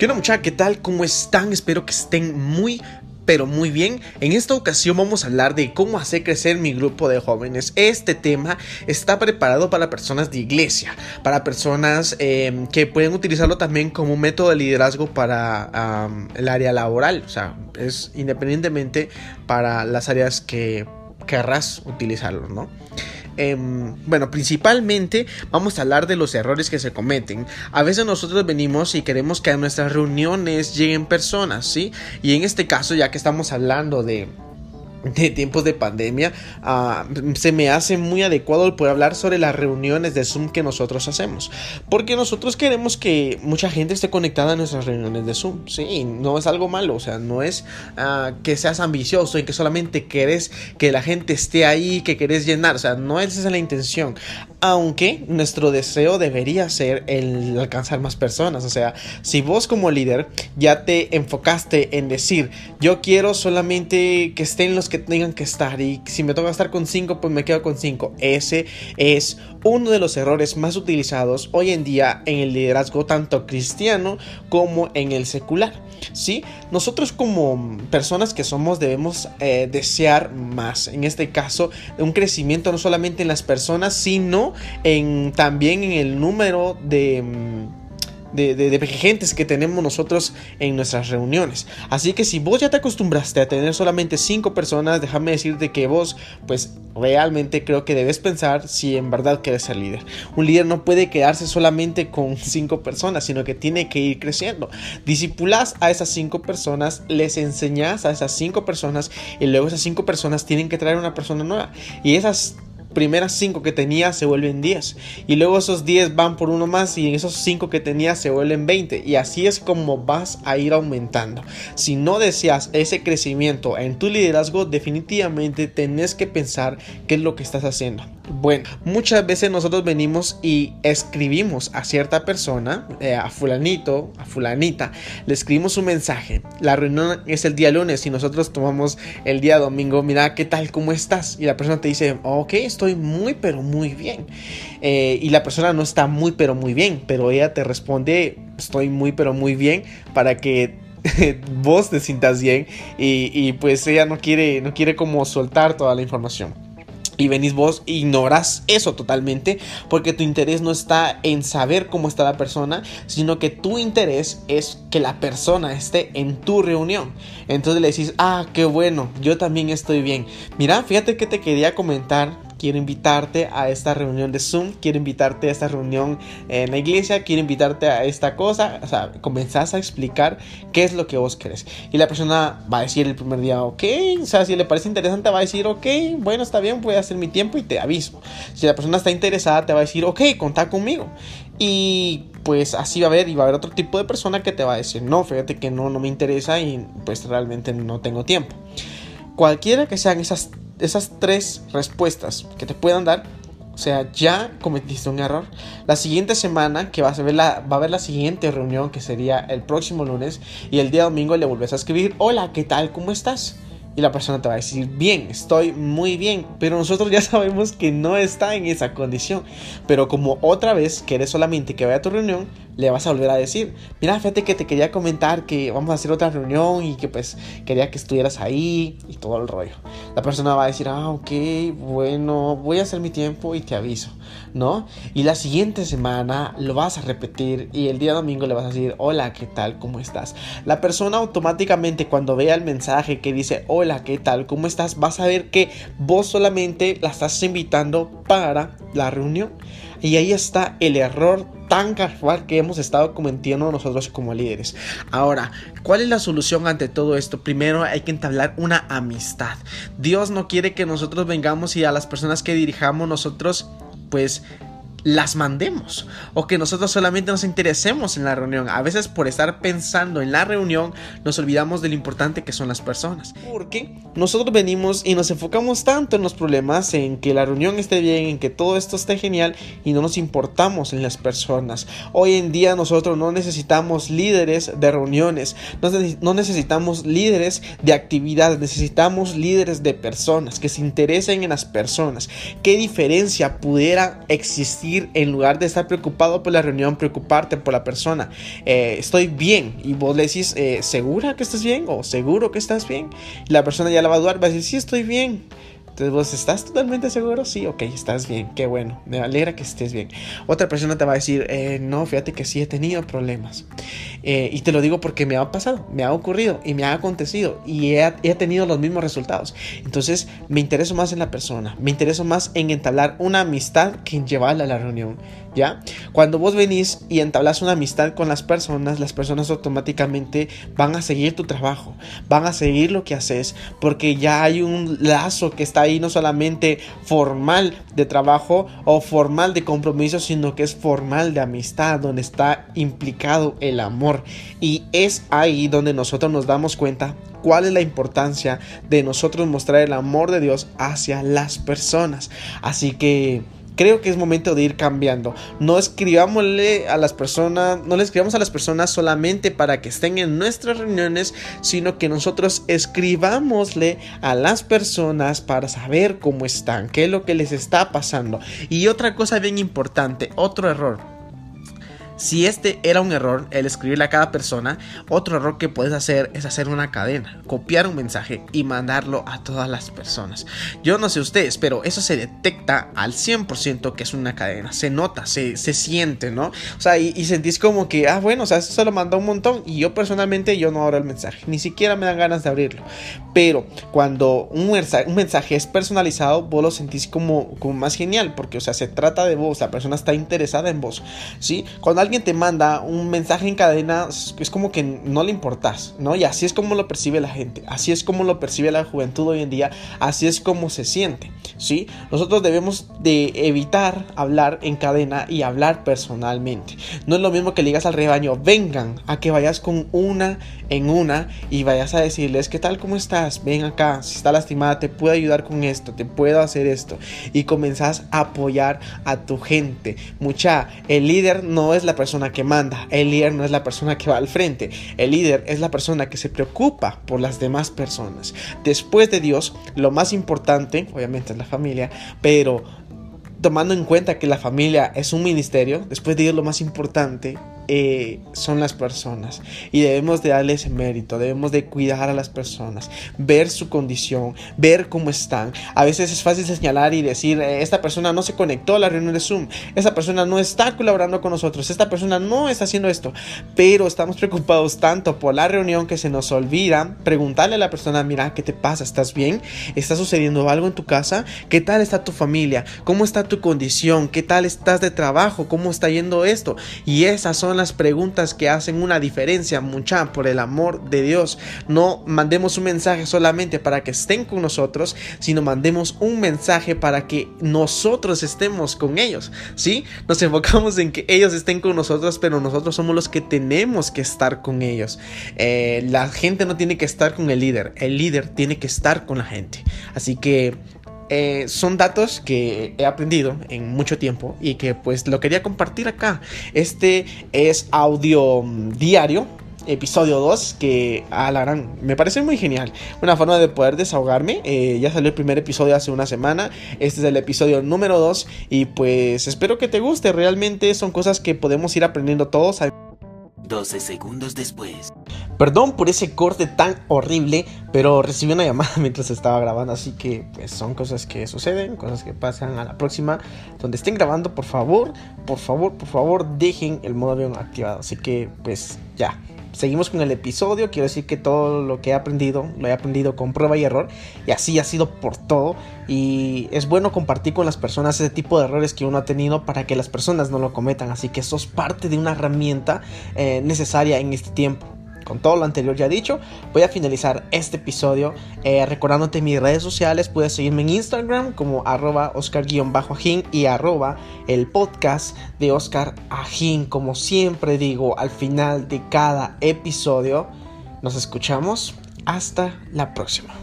¿Qué onda muchachos? ¿Qué tal? ¿Cómo están? Espero que estén muy pero muy bien. En esta ocasión vamos a hablar de cómo hacer crecer mi grupo de jóvenes. Este tema está preparado para personas de iglesia, para personas em, que pueden utilizarlo también como un método de liderazgo para el área laboral. O sea, es independientemente para las áreas que querrás utilizarlo, ¿no? Em, bueno, principalmente vamos a hablar de los errores que se cometen. A veces nosotros venimos y queremos que a nuestras reuniones lleguen personas, ¿sí? Y en este caso, ya que estamos hablando de de tiempos de pandemia, ah, se me hace muy adecuado el poder hablar sobre las reuniones de Zoom que nosotros hacemos. Porque nosotros queremos que mucha gente esté conectada a nuestras reuniones de Zoom. Sí, no es algo malo, o sea, no es ah, que seas ambicioso y que solamente querés que la gente esté ahí, que querés llenar, o sea, no esa es la intención. Aunque nuestro deseo debería ser el alcanzar más personas, o sea, si vos como líder ya te enfocaste en decir, yo quiero solamente que estén los que tengan que estar y si me toca estar con 5 pues me quedo con 5. Ese es uno de los errores más utilizados hoy en día en el liderazgo tanto cristiano como en el secular. ¿sí? Nosotros como personas que somos debemos eh, desear más, en este caso, un crecimiento no solamente en las personas, sino en, también en el número de... Mm, de, de, gentes que tenemos nosotros en nuestras reuniones. Así que si vos ya te acostumbraste a tener solamente 5 personas, déjame decirte que vos, pues realmente creo que debes pensar si en verdad quieres ser líder. Un líder no puede quedarse solamente con 5 personas, sino que tiene que ir creciendo. Disipulas a esas 5 personas, les enseñas a esas 5 personas y luego esas 5 personas tienen que traer una persona nueva. Y esas primeras 5 que tenía se vuelven 10. Y luego esos 10 van por uno más y esos 5 que tenía se vuelven 20. Y así es como vas a ir aumentando. Si no deseas ese crecimiento en tu liderazgo, definitivamente tenés que pensar qué es lo que estás haciendo. Bueno, muchas veces nosotros venimos y escribimos a cierta persona, eh, a fulanito, a fulanita, le escribimos un mensaje. La reunión es el día lunes y nosotros tomamos el día domingo, mira, ¿qué tal? ¿Cómo estás? Y la persona te dice, ok, estoy muy, pero muy bien. Eh, y la persona no está muy, pero muy bien, pero ella te responde, estoy muy, pero muy bien, para que vos te sientas bien y, y pues ella no quiere, no quiere como soltar toda la información. Y venís vos, ignoras eso totalmente, porque tu interés no está en saber cómo está la persona, sino que tu interés es que la persona esté en tu reunión. Entonces le decís, ah, qué bueno, yo también estoy bien. Mira, fíjate que te quería comentar quiero invitarte a esta reunión de Zoom, quiero invitarte a esta reunión en la iglesia, quiero invitarte a esta cosa. O sea, comenzás a explicar qué es lo que vos querés. Y la persona va a decir el primer día, ok, o sea, si le parece interesante, va a decir, ok, bueno, está bien, voy a hacer mi tiempo y te aviso. Si la persona está interesada, te va a decir, ok, contá conmigo. Y pues así va a haber y va a haber otro tipo de persona que te va a decir, no, fíjate que no, no me interesa y pues realmente no tengo tiempo. Cualquiera que sean esas esas tres respuestas que te puedan dar, o sea, ya cometiste un error. La siguiente semana, que vas a ver la, va a haber la siguiente reunión, que sería el próximo lunes, y el día domingo le vuelves a escribir, hola, ¿qué tal? ¿Cómo estás? Y la persona te va a decir, bien, estoy muy bien. Pero nosotros ya sabemos que no está en esa condición. Pero como otra vez quieres solamente que vaya a tu reunión, le vas a volver a decir, mira, fíjate que te quería comentar que vamos a hacer otra reunión y que pues quería que estuvieras ahí y todo el rollo. La persona va a decir, ah, ok, bueno, voy a hacer mi tiempo y te aviso, ¿no? Y la siguiente semana lo vas a repetir y el día domingo le vas a decir, hola, ¿qué tal? ¿Cómo estás? La persona automáticamente cuando vea el mensaje que dice, hola, ¿qué tal? ¿Cómo estás? Vas a ver que vos solamente la estás invitando para la reunión. Y ahí está el error tan casual que hemos estado cometiendo nosotros como líderes. Ahora, ¿cuál es la solución ante todo esto? Primero hay que entablar una amistad. Dios no quiere que nosotros vengamos y a las personas que dirijamos nosotros pues las mandemos o que nosotros solamente nos interesemos en la reunión. A veces por estar pensando en la reunión nos olvidamos de lo importante que son las personas. Porque nosotros venimos y nos enfocamos tanto en los problemas, en que la reunión esté bien, en que todo esto esté genial y no nos importamos en las personas. Hoy en día nosotros no necesitamos líderes de reuniones, no necesitamos líderes de actividades, necesitamos líderes de personas que se interesen en las personas. ¿Qué diferencia pudiera existir? En lugar de estar preocupado por la reunión, preocuparte por la persona. Eh, estoy bien. Y vos le decís, eh, ¿segura que estás bien? ¿O seguro que estás bien? la persona ya la va a dudar, va a decir, sí, estoy bien. Entonces vos estás totalmente seguro, sí, ok, estás bien, qué bueno, me alegra que estés bien. Otra persona te va a decir, eh, no, fíjate que sí he tenido problemas. Eh, y te lo digo porque me ha pasado, me ha ocurrido y me ha acontecido y he, he, tenido los mismos resultados. Entonces me intereso más en la persona, me intereso más en entablar una amistad que en llevarla a la reunión. ¿Ya? Cuando vos venís y entablas una amistad con las personas, las personas automáticamente van a seguir tu trabajo, van a seguir lo que haces, porque ya hay un lazo que está ahí no solamente formal de trabajo o formal de compromiso, sino que es formal de amistad, donde está implicado el amor. Y es ahí donde nosotros nos damos cuenta cuál es la importancia de nosotros mostrar el amor de Dios hacia las personas. Así que creo que es momento de ir cambiando. No escribámosle a las personas, no le escribamos a las personas solamente para que estén en nuestras reuniones, sino que nosotros escribámosle a las personas para saber cómo están, qué es lo que les está pasando. Y otra cosa bien importante, otro error si este era un error, el escribirle a cada persona, otro error que puedes hacer es hacer una cadena, copiar un mensaje y mandarlo a todas las personas. Yo no sé ustedes, pero eso se detecta al 100% que es una cadena. Se nota, se, siente, ¿no? O sea, y, sentís como que, ah, bueno, o sea, eso se lo mandó un montón y yo personalmente yo no abro el mensaje, ni siquiera me dan ganas de abrirlo. Pero cuando un mensaje, un mensaje es personalizado, vos lo sentís como, como más genial, porque, o sea, se trata de vos, la persona está interesada en vos, ¿sí? Cuando alguien te manda un mensaje en cadena, es como que no le importas, ¿no? Y así es como lo percibe la gente, así es como lo percibe la juventud hoy en día, así es como se siente, ¿sí? Nosotros debemos de evitar hablar en cadena y hablar personalmente. No es lo mismo que le digas al rebaño, vengan a que vayas con una en una y vayas a decirles, ¿qué tal? ¿Cómo estás? Ven acá, si está lastimada, te puedo ayudar con esto, te puedo hacer esto. Y comenzás a apoyar a tu gente. Mucha, el líder no es la persona que manda, el líder no es la persona que va al frente, el líder es la persona que se preocupa por las demás personas. Después de Dios, lo más importante, obviamente, es la familia, pero tomando en cuenta que la familia es un ministerio, después de Dios lo más importante eh, son las personas y debemos de darles mérito, debemos de cuidar a las personas, ver su condición, ver cómo están. A veces es fácil señalar y decir, eh, esta persona no se conectó a la reunión de Zoom, esta persona no está colaborando con nosotros, esta persona no está haciendo esto, pero estamos preocupados tanto por la reunión que se nos olvida preguntarle a la persona, mira, ¿qué te pasa? ¿Estás bien? ¿Está sucediendo algo en tu casa? ¿Qué tal está tu familia? ¿Cómo está tu condición? ¿Qué tal estás de trabajo? ¿Cómo está yendo esto? Y esas son las preguntas que hacen una diferencia, mucha, por el amor de Dios. No mandemos un mensaje solamente para que estén con nosotros, sino mandemos un mensaje para que nosotros estemos con ellos. ¿Sí? Nos enfocamos en que ellos estén con nosotros, pero nosotros somos los que tenemos que estar con ellos. Eh, la gente no tiene que estar con el líder, el líder tiene que estar con la gente. Así que eh, son datos que he aprendido en mucho tiempo y que pues lo quería compartir acá. Este es audio mm, diario, episodio 2 que a la gran me parece muy genial una forma de poder desahogarme eh, ya salió el primer episodio hace una semana este es el episodio número 2 y pues espero que te guste realmente son cosas que podemos ir aprendiendo todos 12 segundos después. Perdón por ese corte tan horrible, pero recibí una llamada mientras estaba grabando, así que pues son cosas que suceden, cosas que pasan a la próxima. Donde estén grabando, por favor, por favor, por favor, dejen el modo avión activado. Así que pues ya, seguimos con el episodio. Quiero decir que todo lo que he aprendido, lo he aprendido con prueba y error. Y así ha sido por todo. Y es bueno compartir con las personas ese tipo de errores que uno ha tenido para que las personas no lo cometan. Así que sos parte de una herramienta eh, necesaria en este tiempo con todo lo anterior ya dicho, voy a finalizar este episodio eh, recordándote mis redes sociales. Puedes seguirme en Instagram como arroba oscar-ajín y arroba el podcast de Oscar Ajín. Como siempre digo al final de cada episodio, nos escuchamos. Hasta la próxima.